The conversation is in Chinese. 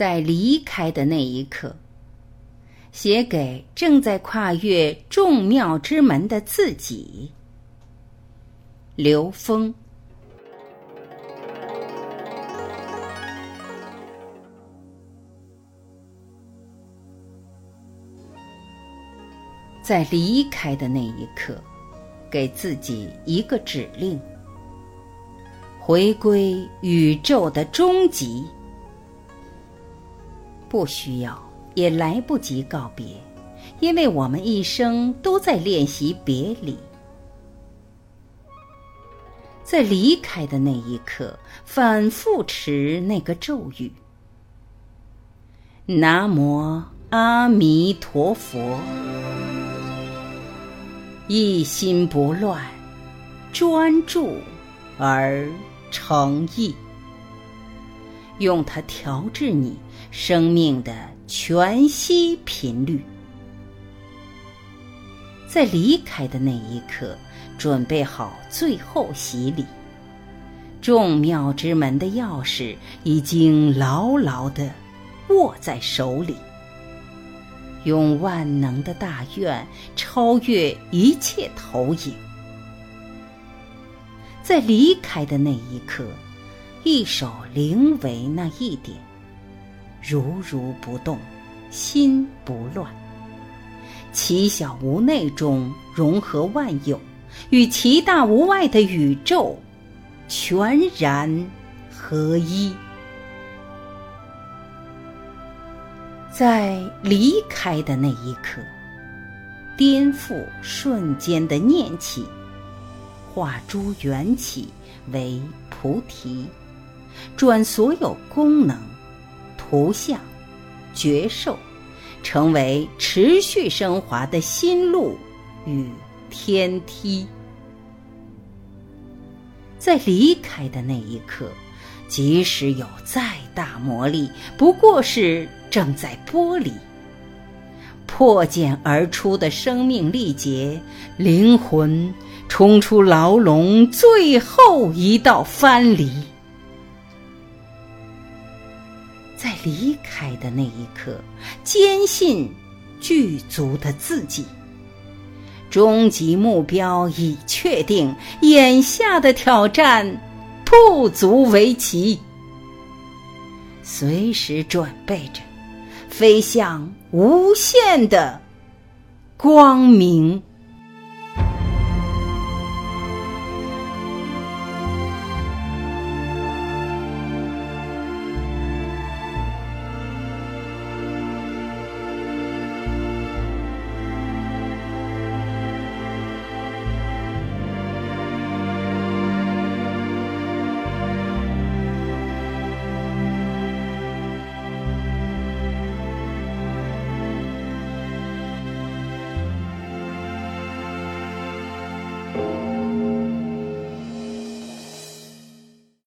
在离开的那一刻，写给正在跨越众妙之门的自己。刘峰。在离开的那一刻，给自己一个指令：回归宇宙的终极。不需要，也来不及告别，因为我们一生都在练习别离。在离开的那一刻，反复持那个咒语：南无阿弥陀佛。一心不乱，专注而诚意，用它调制你生命的全息频率。在离开的那一刻，准备好最后洗礼。众妙之门的钥匙已经牢牢的握在手里。用万能的大愿超越一切投影，在离开的那一刻，一手灵为那一点，如如不动，心不乱，其小无内中融合万有，与其大无外的宇宙全然合一。在离开的那一刻，颠覆瞬间的念起，化诸缘起为菩提，转所有功能、图像、觉受，成为持续升华的心路与天梯。在离开的那一刻。即使有再大魔力，不过是正在剥离、破茧而出的生命力竭，灵魂冲出牢笼最后一道藩篱。在离开的那一刻，坚信具足的自己，终极目标已确定，眼下的挑战。不足为奇，随时准备着飞向无限的光明。